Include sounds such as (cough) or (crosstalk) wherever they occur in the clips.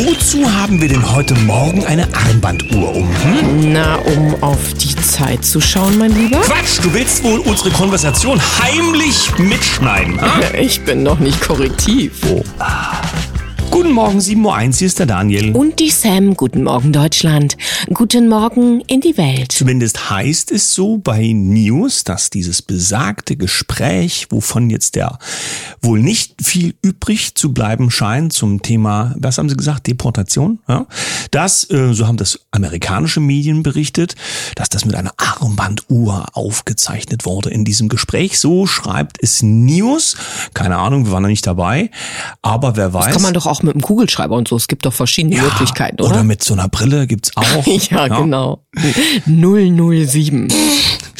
Wozu haben wir denn heute Morgen eine Armbanduhr um? Hm? Na, um auf die Zeit zu schauen, mein Lieber? Quatsch, du willst wohl unsere Konversation heimlich mitschneiden. Ha? Ich bin noch nicht korrektiv. Oh. Guten Morgen, 7.01 Uhr, hier ist der Daniel. Und die Sam. Guten Morgen, Deutschland. Guten Morgen in die Welt. Zumindest heißt es so bei News, dass dieses besagte Gespräch, wovon jetzt der wohl nicht viel übrig zu bleiben scheint zum Thema, was haben Sie gesagt, Deportation, ja, das, äh, so haben das amerikanische Medien berichtet, dass das mit einer Armbanduhr aufgezeichnet wurde in diesem Gespräch. So schreibt es News. Keine Ahnung, wir waren noch nicht dabei, aber wer weiß. Das kann man doch auch mit einem Kugelschreiber und so. Es gibt doch verschiedene ja, Möglichkeiten, oder? Oder mit so einer Brille gibt's auch. (laughs) ja, ja, genau. 007.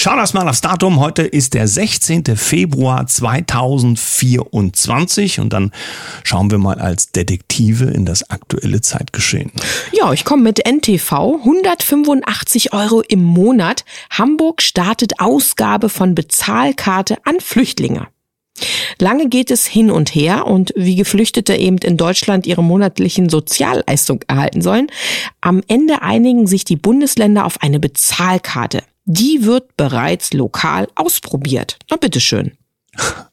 Schauen wir mal aufs Datum. Heute ist der 16. Februar 2024 und dann schauen wir mal als Detektive in das aktuelle Zeitgeschehen. Ja, ich komme mit NTV. 185 Euro im Monat. Hamburg startet Ausgabe von Bezahlkarte an Flüchtlinge. Lange geht es hin und her und wie Geflüchtete eben in Deutschland ihre monatlichen Sozialleistung erhalten sollen, am Ende einigen sich die Bundesländer auf eine Bezahlkarte. Die wird bereits lokal ausprobiert. Na bitteschön.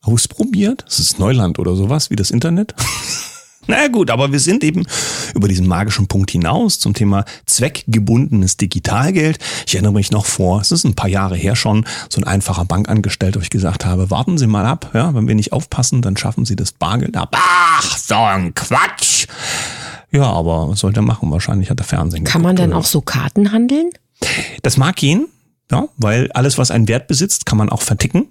Ausprobiert? Das ist Neuland oder sowas wie das Internet? Na gut, aber wir sind eben über diesen magischen Punkt hinaus zum Thema zweckgebundenes Digitalgeld. Ich erinnere mich noch vor, es ist ein paar Jahre her schon, so ein einfacher Bankangestellter, wo ich gesagt habe, warten Sie mal ab, ja, wenn wir nicht aufpassen, dann schaffen Sie das Bargeld ab. Ach, so ein Quatsch. Ja, aber was soll der machen? Wahrscheinlich hat er Fernsehen Kann man denn auch so Karten handeln? Das mag gehen, ja, weil alles, was einen Wert besitzt, kann man auch verticken.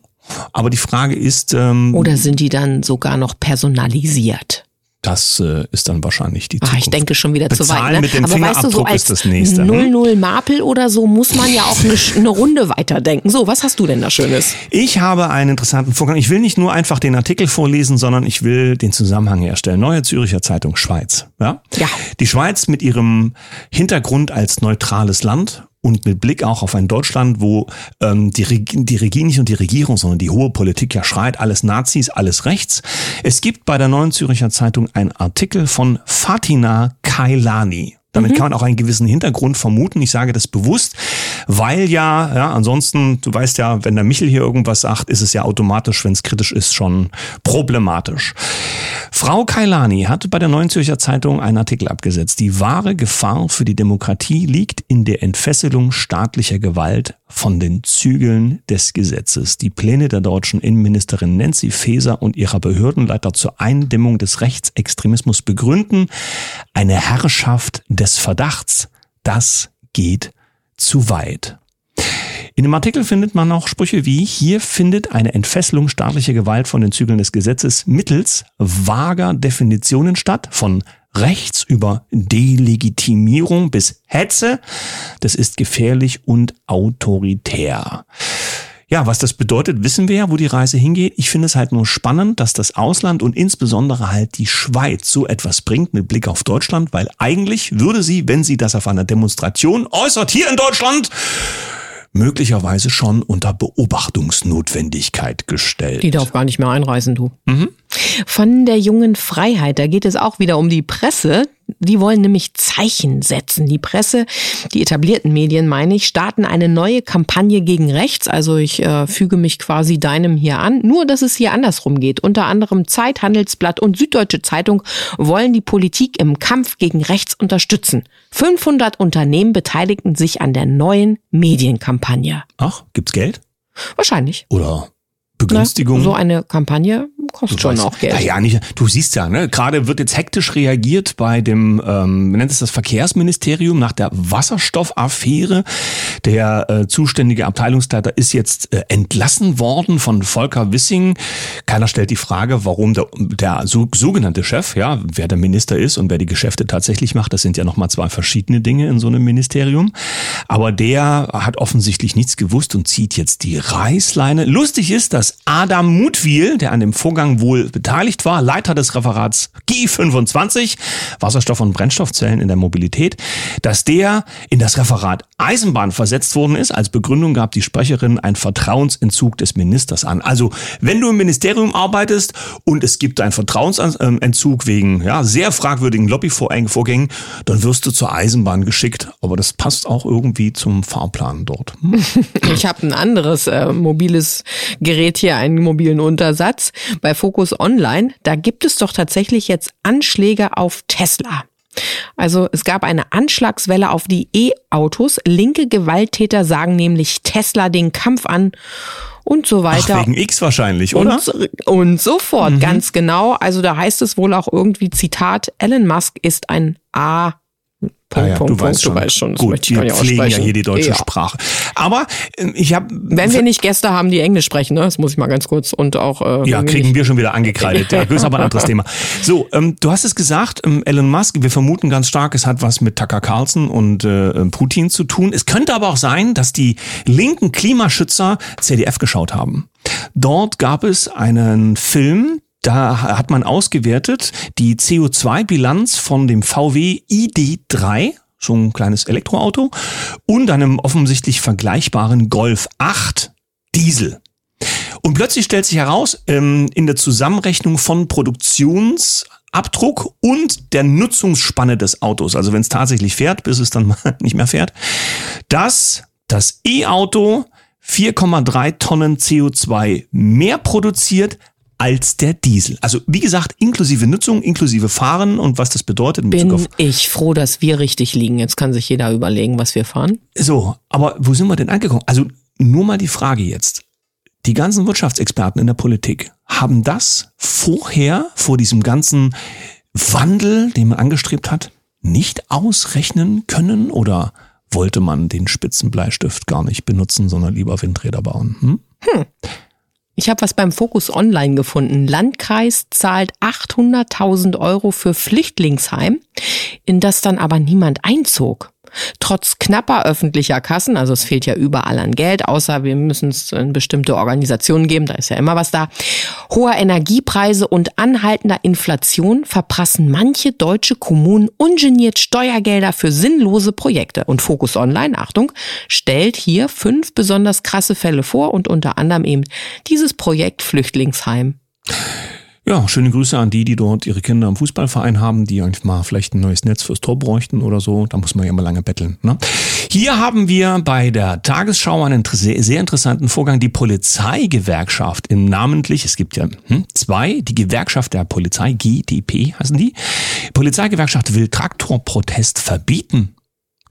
Aber die Frage ist. Ähm, Oder sind die dann sogar noch personalisiert? Das äh, ist dann wahrscheinlich die Zukunft. Ach, ich denke schon wieder Bezahlen zu weit. Ne? mit dem Aber weißt du, so als ist das nächste. 0-0 hm? Mapel oder so muss man ja auch eine, eine, Runde weiterdenken. So, was hast du denn da Schönes? Ich habe einen interessanten Vorgang. Ich will nicht nur einfach den Artikel vorlesen, sondern ich will den Zusammenhang herstellen. Neue Züricher Zeitung Schweiz. Ja? ja. Die Schweiz mit ihrem Hintergrund als neutrales Land und mit Blick auch auf ein Deutschland, wo ähm, die, Reg die Regierung nicht und die Regierung, sondern die hohe Politik ja schreit, alles Nazis, alles rechts. Es gibt bei der Neuen Züricher Zeitung einen Artikel von Fatina Kailani. Damit mhm. kann man auch einen gewissen Hintergrund vermuten. Ich sage das bewusst, weil ja, ja, ansonsten, du weißt ja, wenn der Michel hier irgendwas sagt, ist es ja automatisch, wenn es kritisch ist, schon problematisch. Frau Kailani hat bei der Neuen Zürcher Zeitung einen Artikel abgesetzt. Die wahre Gefahr für die Demokratie liegt in der Entfesselung staatlicher Gewalt von den Zügeln des Gesetzes. Die Pläne der deutschen Innenministerin Nancy Faeser und ihrer Behördenleiter zur Eindämmung des Rechtsextremismus begründen eine Herrschaft des Verdachts. Das geht zu weit. In dem Artikel findet man auch Sprüche wie, hier findet eine Entfesselung staatlicher Gewalt von den Zügeln des Gesetzes mittels vager Definitionen statt, von rechts über Delegitimierung bis Hetze. Das ist gefährlich und autoritär. Ja, was das bedeutet, wissen wir ja, wo die Reise hingeht. Ich finde es halt nur spannend, dass das Ausland und insbesondere halt die Schweiz so etwas bringt mit Blick auf Deutschland, weil eigentlich würde sie, wenn sie das auf einer Demonstration äußert, hier in Deutschland, möglicherweise schon unter Beobachtungsnotwendigkeit gestellt. Die darf gar nicht mehr einreisen, du. Mhm. Von der jungen Freiheit, da geht es auch wieder um die Presse. Die wollen nämlich Zeichen setzen. Die Presse, die etablierten Medien, meine ich, starten eine neue Kampagne gegen rechts. Also ich äh, füge mich quasi deinem hier an. Nur, dass es hier andersrum geht. Unter anderem Zeit, Handelsblatt und Süddeutsche Zeitung wollen die Politik im Kampf gegen rechts unterstützen. 500 Unternehmen beteiligten sich an der neuen Medienkampagne. Ach, gibt's Geld? Wahrscheinlich. Oder Begünstigung. Na, so eine Kampagne kostet schon auch Geld. Ja, nicht. Du siehst ja, ne, gerade wird jetzt hektisch reagiert bei dem, ähm, nennt es das Verkehrsministerium nach der Wasserstoffaffäre. Der äh, zuständige Abteilungsleiter ist jetzt äh, entlassen worden von Volker Wissing. Keiner stellt die Frage, warum der, der so, sogenannte Chef, ja, wer der Minister ist und wer die Geschäfte tatsächlich macht, das sind ja nochmal zwei verschiedene Dinge in so einem Ministerium. Aber der hat offensichtlich nichts gewusst und zieht jetzt die Reißleine. Lustig ist, dass Adam Mutwil, der an dem Vorgang Vorgang wohl beteiligt war, Leiter des Referats G25, Wasserstoff- und Brennstoffzellen in der Mobilität, dass der in das Referat Eisenbahn versetzt worden ist. Als Begründung gab die Sprecherin einen Vertrauensentzug des Ministers an. Also, wenn du im Ministerium arbeitest und es gibt einen Vertrauensentzug wegen ja, sehr fragwürdigen Lobbyvorgängen, dann wirst du zur Eisenbahn geschickt. Aber das passt auch irgendwie zum Fahrplan dort. Hm? Ich habe ein anderes äh, mobiles Gerät hier, einen mobilen Untersatz. Bei Focus Online, da gibt es doch tatsächlich jetzt Anschläge auf Tesla. Also es gab eine Anschlagswelle auf die E-Autos. Linke Gewalttäter sagen nämlich Tesla den Kampf an und so weiter. Ach, wegen X wahrscheinlich, oder? Und, und so fort, mhm. ganz genau. Also da heißt es wohl auch irgendwie, Zitat, Elon Musk ist ein A Punkt, ah ja, Punkt, du, Punkt, weißt schon. du weißt schon. Gut, wir pflegen ja hier die deutsche ja. Sprache. Aber äh, ich habe... Wenn wir nicht Gäste haben, die Englisch sprechen, ne? das muss ich mal ganz kurz und auch... Äh, ja, kriegen wir, wir schon wieder angekreidet. Ja, das ist aber ein anderes Thema. So, ähm, du hast es gesagt, ähm, Elon Musk, wir vermuten ganz stark, es hat was mit Tucker Carlson und äh, Putin zu tun. Es könnte aber auch sein, dass die linken Klimaschützer CDF geschaut haben. Dort gab es einen Film, da hat man ausgewertet die CO2-Bilanz von dem VW ID3, so ein kleines Elektroauto, und einem offensichtlich vergleichbaren Golf 8 Diesel. Und plötzlich stellt sich heraus, ähm, in der Zusammenrechnung von Produktionsabdruck und der Nutzungsspanne des Autos, also wenn es tatsächlich fährt, bis es dann mal (laughs) nicht mehr fährt, dass das E-Auto 4,3 Tonnen CO2 mehr produziert als der Diesel. Also wie gesagt, inklusive Nutzung, inklusive Fahren und was das bedeutet. Bin ich froh, dass wir richtig liegen. Jetzt kann sich jeder überlegen, was wir fahren. So, aber wo sind wir denn angekommen? Also nur mal die Frage jetzt. Die ganzen Wirtschaftsexperten in der Politik haben das vorher, vor diesem ganzen Wandel, den man angestrebt hat, nicht ausrechnen können oder wollte man den Spitzenbleistift gar nicht benutzen, sondern lieber Windräder bauen? Hm? Hm. Ich habe was beim Fokus Online gefunden. Landkreis zahlt 800.000 Euro für Flüchtlingsheim, in das dann aber niemand einzog. Trotz knapper öffentlicher Kassen, also es fehlt ja überall an Geld, außer wir müssen es in bestimmte Organisationen geben, da ist ja immer was da, hoher Energiepreise und anhaltender Inflation verprassen manche deutsche Kommunen ungeniert Steuergelder für sinnlose Projekte. Und Focus Online, Achtung, stellt hier fünf besonders krasse Fälle vor und unter anderem eben dieses Projekt Flüchtlingsheim. Ja, schöne Grüße an die, die dort ihre Kinder im Fußballverein haben, die eigentlich mal vielleicht ein neues Netz fürs Tor bräuchten oder so. Da muss man ja immer lange betteln. Ne? Hier haben wir bei der Tagesschau einen sehr interessanten Vorgang. Die Polizeigewerkschaft im namentlich, es gibt ja hm, zwei, die Gewerkschaft der Polizei, GDP heißen die. Polizeigewerkschaft will Traktorprotest verbieten.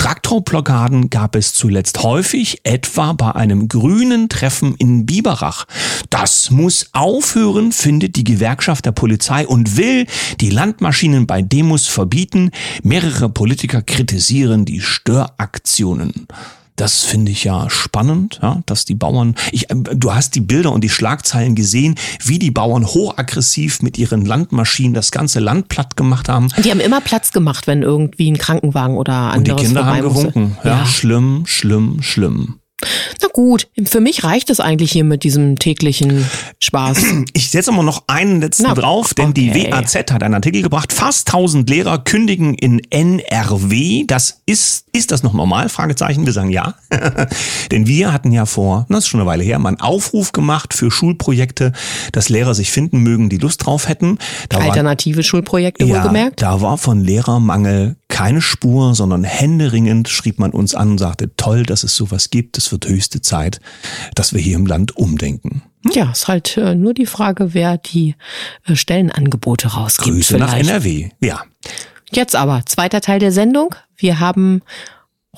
Traktorblockaden gab es zuletzt häufig, etwa bei einem grünen Treffen in Biberach. Das muss aufhören, findet die Gewerkschaft der Polizei und will die Landmaschinen bei Demos verbieten. Mehrere Politiker kritisieren die Störaktionen. Das finde ich ja spannend, ja, dass die Bauern, ich, äh, du hast die Bilder und die Schlagzeilen gesehen, wie die Bauern hochaggressiv mit ihren Landmaschinen das ganze Land platt gemacht haben. Die haben immer Platz gemacht, wenn irgendwie ein Krankenwagen oder anderes Und die Kinder haben gewunken. Ja, ja, schlimm, schlimm, schlimm. Na gut, für mich reicht es eigentlich hier mit diesem täglichen Spaß. (clears throat) Ich setze mal noch einen letzten Na, drauf, denn okay. die WAZ hat einen Artikel gebracht. Fast 1000 Lehrer kündigen in NRW. Das ist, ist das noch normal? Fragezeichen. Wir sagen ja. (laughs) denn wir hatten ja vor, das ist schon eine Weile her, mal einen Aufruf gemacht für Schulprojekte, dass Lehrer sich finden mögen, die Lust drauf hätten. Da Alternative war, Schulprojekte ja, wohlgemerkt? Da war von Lehrermangel keine Spur, sondern händeringend schrieb man uns an und sagte, toll, dass es sowas gibt. Es wird höchste Zeit, dass wir hier im Land umdenken. Ja, ist halt äh, nur die Frage, wer die äh, Stellenangebote rausgibt. Grüße vielleicht. nach NRW, ja. Jetzt aber, zweiter Teil der Sendung. Wir haben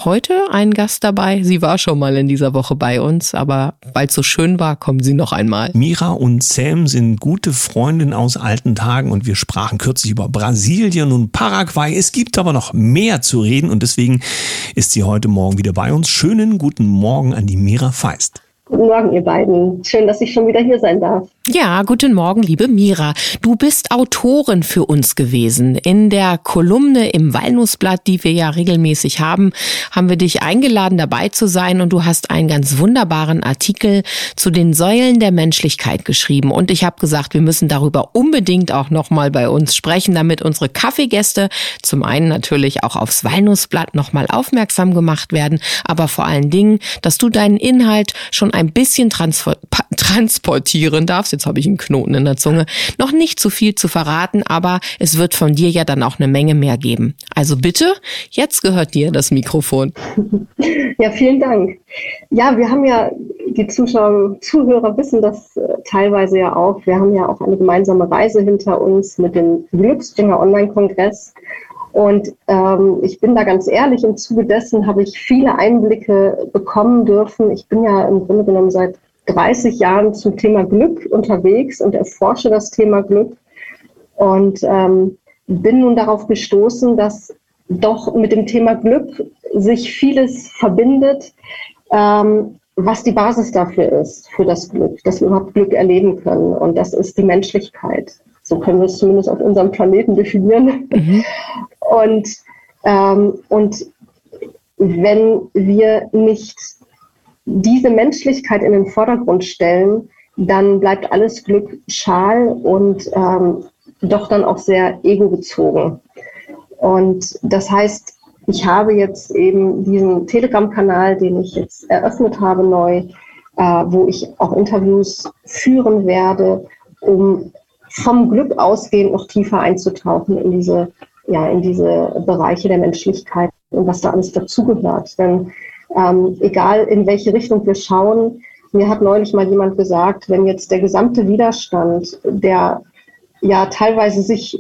heute einen Gast dabei. Sie war schon mal in dieser Woche bei uns, aber weil es so schön war, kommen Sie noch einmal. Mira und Sam sind gute Freundinnen aus alten Tagen und wir sprachen kürzlich über Brasilien und Paraguay. Es gibt aber noch mehr zu reden und deswegen ist sie heute Morgen wieder bei uns. Schönen guten Morgen an die Mira Feist. Guten Morgen, ihr beiden. Schön, dass ich schon wieder hier sein darf. Ja, guten Morgen, liebe Mira. Du bist Autorin für uns gewesen. In der Kolumne im Walnussblatt, die wir ja regelmäßig haben, haben wir dich eingeladen, dabei zu sein und du hast einen ganz wunderbaren Artikel zu den Säulen der Menschlichkeit geschrieben. Und ich habe gesagt, wir müssen darüber unbedingt auch nochmal bei uns sprechen, damit unsere Kaffeegäste zum einen natürlich auch aufs Walnussblatt nochmal aufmerksam gemacht werden, aber vor allen Dingen, dass du deinen Inhalt schon ein bisschen transportieren darfst jetzt habe ich einen Knoten in der Zunge, noch nicht zu viel zu verraten, aber es wird von dir ja dann auch eine Menge mehr geben. Also bitte, jetzt gehört dir das Mikrofon. (laughs) Ja, vielen Dank. Ja, wir haben ja, die Zuschauer, Zuhörer wissen das äh, teilweise ja auch. Wir haben ja auch eine gemeinsame Reise hinter uns mit dem Glücksbringer Online-Kongress. Und ähm, ich bin da ganz ehrlich, im Zuge dessen habe ich viele Einblicke bekommen dürfen. Ich bin ja im Grunde genommen seit 30 Jahren zum Thema Glück unterwegs und erforsche das Thema Glück und ähm, bin nun darauf gestoßen, dass doch mit dem Thema Glück sich vieles verbindet, ähm, was die Basis dafür ist, für das Glück, dass wir überhaupt Glück erleben können. Und das ist die Menschlichkeit. So können wir es zumindest auf unserem Planeten definieren. Mhm. Und, ähm, und wenn wir nicht diese Menschlichkeit in den Vordergrund stellen, dann bleibt alles Glück schal und ähm, doch dann auch sehr ego-bezogen. Und das heißt, ich habe jetzt eben diesen Telegram-Kanal, den ich jetzt eröffnet habe neu, äh, wo ich auch Interviews führen werde, um vom Glück ausgehend noch tiefer einzutauchen in diese, ja, in diese Bereiche der Menschlichkeit und was da alles dazugehört. Denn ähm, egal in welche Richtung wir schauen. Mir hat neulich mal jemand gesagt, wenn jetzt der gesamte Widerstand, der ja teilweise sich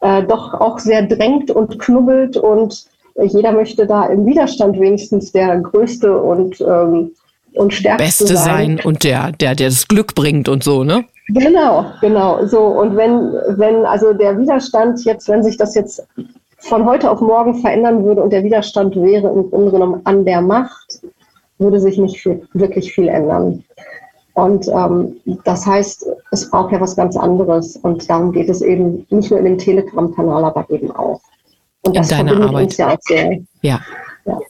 äh, doch auch sehr drängt und knubbelt und jeder möchte da im Widerstand wenigstens der Größte und, ähm, und Stärkste Beste sein. sein. und der, der, der das Glück bringt und so, ne? Genau, genau. So, und wenn, wenn also der Widerstand jetzt, wenn sich das jetzt von heute auf morgen verändern würde und der Widerstand wäre im Grunde genommen an der Macht, würde sich nicht viel, wirklich viel ändern. Und ähm, das heißt, es braucht ja was ganz anderes. Und darum geht es eben nicht nur in dem Telegram-Kanal, aber eben auch. Und das in deiner verbindet Arbeit. ja auch sehr. Ja. ja.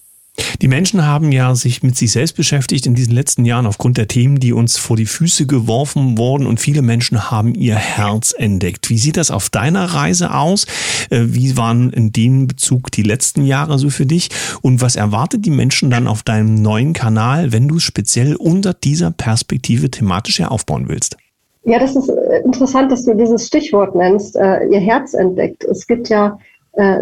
Die Menschen haben ja sich mit sich selbst beschäftigt in diesen letzten Jahren aufgrund der Themen, die uns vor die Füße geworfen wurden und viele Menschen haben ihr Herz entdeckt. Wie sieht das auf deiner Reise aus? Äh, wie waren in dem Bezug die letzten Jahre so für dich? Und was erwartet die Menschen dann auf deinem neuen Kanal, wenn du speziell unter dieser Perspektive thematisch ja aufbauen willst? Ja, das ist äh, interessant, dass du dieses Stichwort nennst, äh, ihr Herz entdeckt. Es gibt ja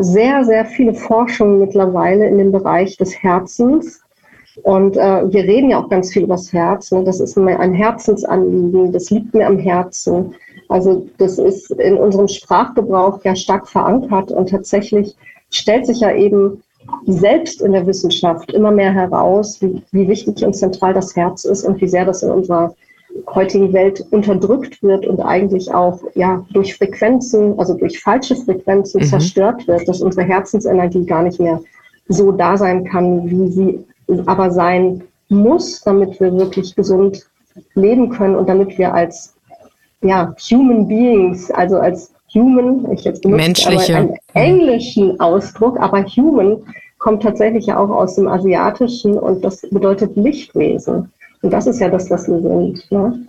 sehr, sehr viele Forschungen mittlerweile in dem Bereich des Herzens. Und äh, wir reden ja auch ganz viel über das Herz. Ne? Das ist ein Herzensanliegen, das liegt mir am Herzen. Also das ist in unserem Sprachgebrauch ja stark verankert und tatsächlich stellt sich ja eben selbst in der Wissenschaft immer mehr heraus, wie, wie wichtig und zentral das Herz ist und wie sehr das in unserer heutigen Welt unterdrückt wird und eigentlich auch ja durch Frequenzen, also durch falsche Frequenzen mhm. zerstört wird, dass unsere Herzensenergie gar nicht mehr so da sein kann, wie sie aber sein muss, damit wir wirklich gesund leben können und damit wir als ja, Human Beings, also als Human, ich jetzt benutze Menschliche. einen englischen Ausdruck, aber Human kommt tatsächlich ja auch aus dem Asiatischen und das bedeutet Lichtwesen. Und das ist ja das, was wir sind. Ne?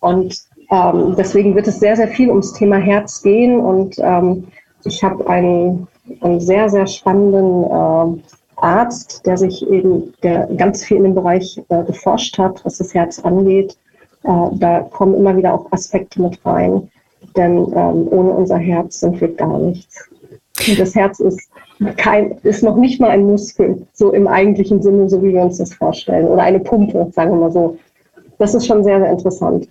Und ähm, deswegen wird es sehr, sehr viel ums Thema Herz gehen. Und ähm, ich habe einen, einen sehr, sehr spannenden äh, Arzt, der sich eben, der ganz viel in dem Bereich äh, geforscht hat, was das Herz angeht. Äh, da kommen immer wieder auch Aspekte mit rein. Denn ähm, ohne unser Herz sind wir gar nichts. Und das Herz ist kein, ist noch nicht mal ein Muskel, so im eigentlichen Sinne, so wie wir uns das vorstellen. Oder eine Pumpe, sagen wir mal so. Das ist schon sehr, sehr interessant.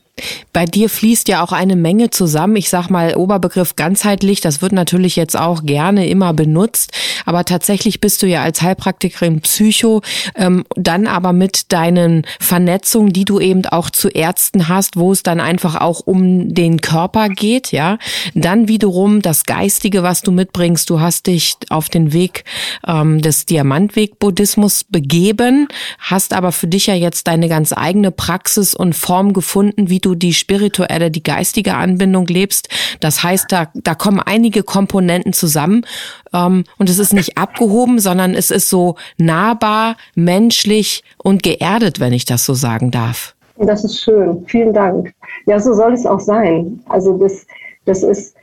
Bei dir fließt ja auch eine Menge zusammen. Ich sag mal Oberbegriff ganzheitlich. Das wird natürlich jetzt auch gerne immer benutzt. Aber tatsächlich bist du ja als Heilpraktikerin Psycho, ähm, dann aber mit deinen Vernetzungen, die du eben auch zu Ärzten hast, wo es dann einfach auch um den Körper geht, ja. Dann wiederum das Geistige, was du mitbringst. Du hast dich auf den Weg ähm, des Diamantweg-Buddhismus begeben, hast aber für dich ja jetzt deine ganz eigene Praxis Praxis und Form gefunden, wie du die spirituelle, die geistige Anbindung lebst. Das heißt, da, da kommen einige Komponenten zusammen ähm, und es ist nicht abgehoben, sondern es ist so nahbar, menschlich und geerdet, wenn ich das so sagen darf. Das ist schön. Vielen Dank. Ja, so soll es auch sein. Also das, das ist,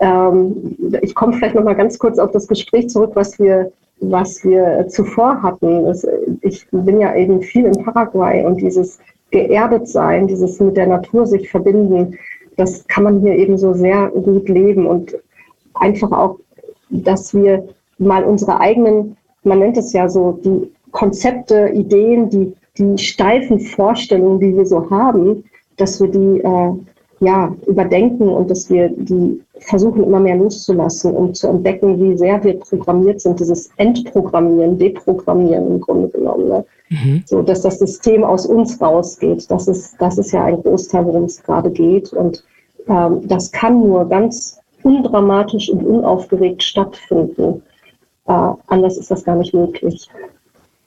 ähm, ich komme vielleicht noch mal ganz kurz auf das Gespräch zurück, was wir was wir zuvor hatten. Ich bin ja eben viel in Paraguay und dieses geerdet sein, dieses mit der Natur sich verbinden, das kann man hier eben so sehr gut leben und einfach auch, dass wir mal unsere eigenen, man nennt es ja so, die Konzepte, Ideen, die, die steifen Vorstellungen, die wir so haben, dass wir die äh, ja, überdenken und dass wir die versuchen immer mehr loszulassen, um zu entdecken, wie sehr wir programmiert sind, dieses Entprogrammieren, Deprogrammieren im Grunde genommen. Ne? Mhm. So, dass das System aus uns rausgeht. Das ist, das ist ja ein Großteil, worum es gerade geht. Und ähm, das kann nur ganz undramatisch und unaufgeregt stattfinden. Äh, anders ist das gar nicht möglich.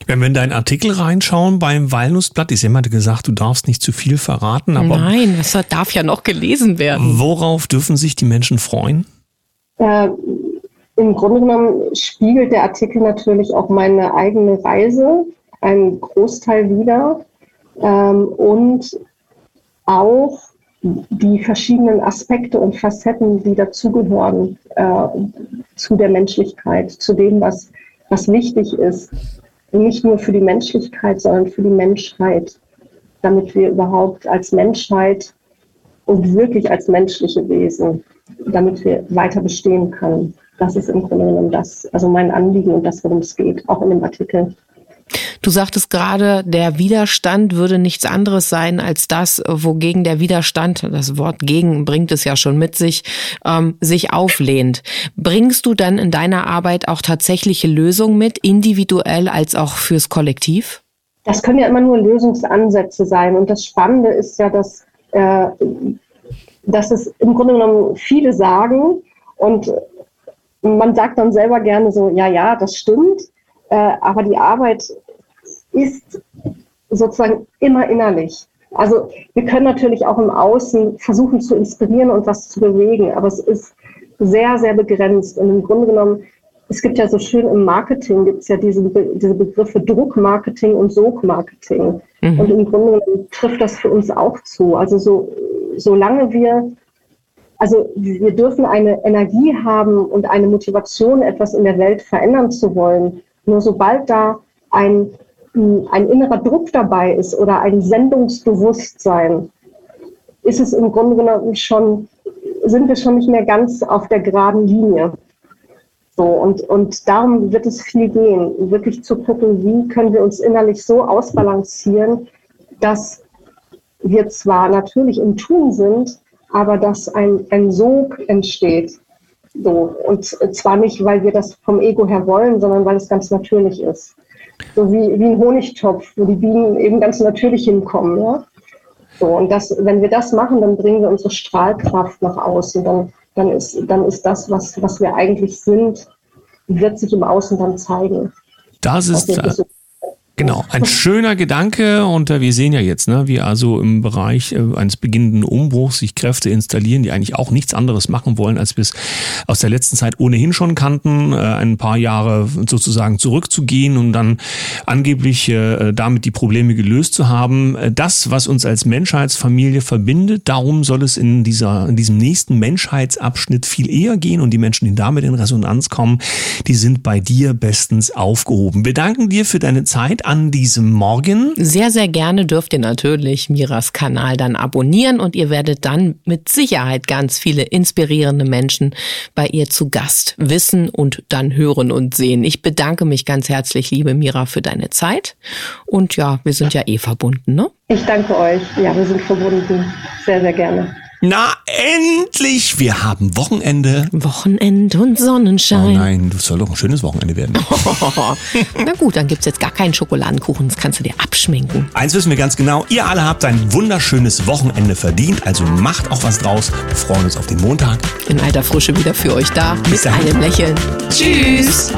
Wenn wir in deinen Artikel reinschauen beim Walnussblatt, ist jemand gesagt, du darfst nicht zu viel verraten. Aber Nein, das darf ja noch gelesen werden. Worauf dürfen sich die Menschen freuen? Äh, Im Grunde genommen spiegelt der Artikel natürlich auch meine eigene Reise, einen Großteil wieder ähm, und auch die verschiedenen Aspekte und Facetten, die dazugehören äh, zu der Menschlichkeit, zu dem, was, was wichtig ist nicht nur für die Menschlichkeit, sondern für die Menschheit, damit wir überhaupt als Menschheit und wirklich als menschliche Wesen, damit wir weiter bestehen können. Das ist im Grunde genommen das, also mein Anliegen und das, worum es geht, auch in dem Artikel. Du sagtest gerade, der Widerstand würde nichts anderes sein als das, wogegen der Widerstand, das Wort gegen bringt es ja schon mit sich, ähm, sich auflehnt. Bringst du dann in deiner Arbeit auch tatsächliche Lösungen mit, individuell als auch fürs Kollektiv? Das können ja immer nur Lösungsansätze sein. Und das Spannende ist ja, dass, äh, dass es im Grunde genommen viele sagen und man sagt dann selber gerne so, ja, ja, das stimmt. Äh, aber die Arbeit ist sozusagen immer innerlich. Also wir können natürlich auch im Außen versuchen zu inspirieren und was zu bewegen, aber es ist sehr, sehr begrenzt. Und im Grunde genommen, es gibt ja so schön im Marketing, gibt es ja diese, diese Begriffe Druckmarketing und Sogmarketing. Mhm. Und im Grunde genommen trifft das für uns auch zu. Also so, solange wir, also wir dürfen eine Energie haben und eine Motivation, etwas in der Welt verändern zu wollen, nur sobald da ein, ein innerer Druck dabei ist oder ein Sendungsbewusstsein, ist es im Grunde genommen schon, sind wir schon nicht mehr ganz auf der geraden Linie. So, und, und darum wird es viel gehen, wirklich zu gucken, wie können wir uns innerlich so ausbalancieren, dass wir zwar natürlich im Tun sind, aber dass ein, ein Sog entsteht, so, und zwar nicht, weil wir das vom Ego her wollen, sondern weil es ganz natürlich ist. So wie, wie ein Honigtopf, wo die Bienen eben ganz natürlich hinkommen. Ja? So, und das, wenn wir das machen, dann bringen wir unsere Strahlkraft nach außen. Dann, dann, ist, dann ist das, was, was wir eigentlich sind, wird sich im Außen dann zeigen. Das ist, Genau, ein schöner Gedanke und äh, wir sehen ja jetzt, ne, wie also im Bereich äh, eines beginnenden Umbruchs sich Kräfte installieren, die eigentlich auch nichts anderes machen wollen, als es aus der letzten Zeit ohnehin schon kannten, äh, ein paar Jahre sozusagen zurückzugehen und dann angeblich äh, damit die Probleme gelöst zu haben. Äh, das, was uns als Menschheitsfamilie verbindet, darum soll es in dieser in diesem nächsten Menschheitsabschnitt viel eher gehen und die Menschen, die damit in Resonanz kommen, die sind bei dir bestens aufgehoben. Wir danken dir für deine Zeit an diesem Morgen. Sehr, sehr gerne dürft ihr natürlich Miras Kanal dann abonnieren und ihr werdet dann mit Sicherheit ganz viele inspirierende Menschen bei ihr zu Gast wissen und dann hören und sehen. Ich bedanke mich ganz herzlich, liebe Mira, für deine Zeit. Und ja, wir sind ja eh verbunden, ne? Ich danke euch. Ja, wir sind verbunden. Sehr, sehr gerne. Na, endlich! Wir haben Wochenende. Wochenende und Sonnenschein. Oh nein, das soll doch ein schönes Wochenende werden. (laughs) Na gut, dann gibt's jetzt gar keinen Schokoladenkuchen. Das kannst du dir abschminken. Eins wissen wir ganz genau. Ihr alle habt ein wunderschönes Wochenende verdient. Also macht auch was draus. Wir freuen uns auf den Montag. In alter Frische wieder für euch da. Mit einem Lächeln. Tschüss.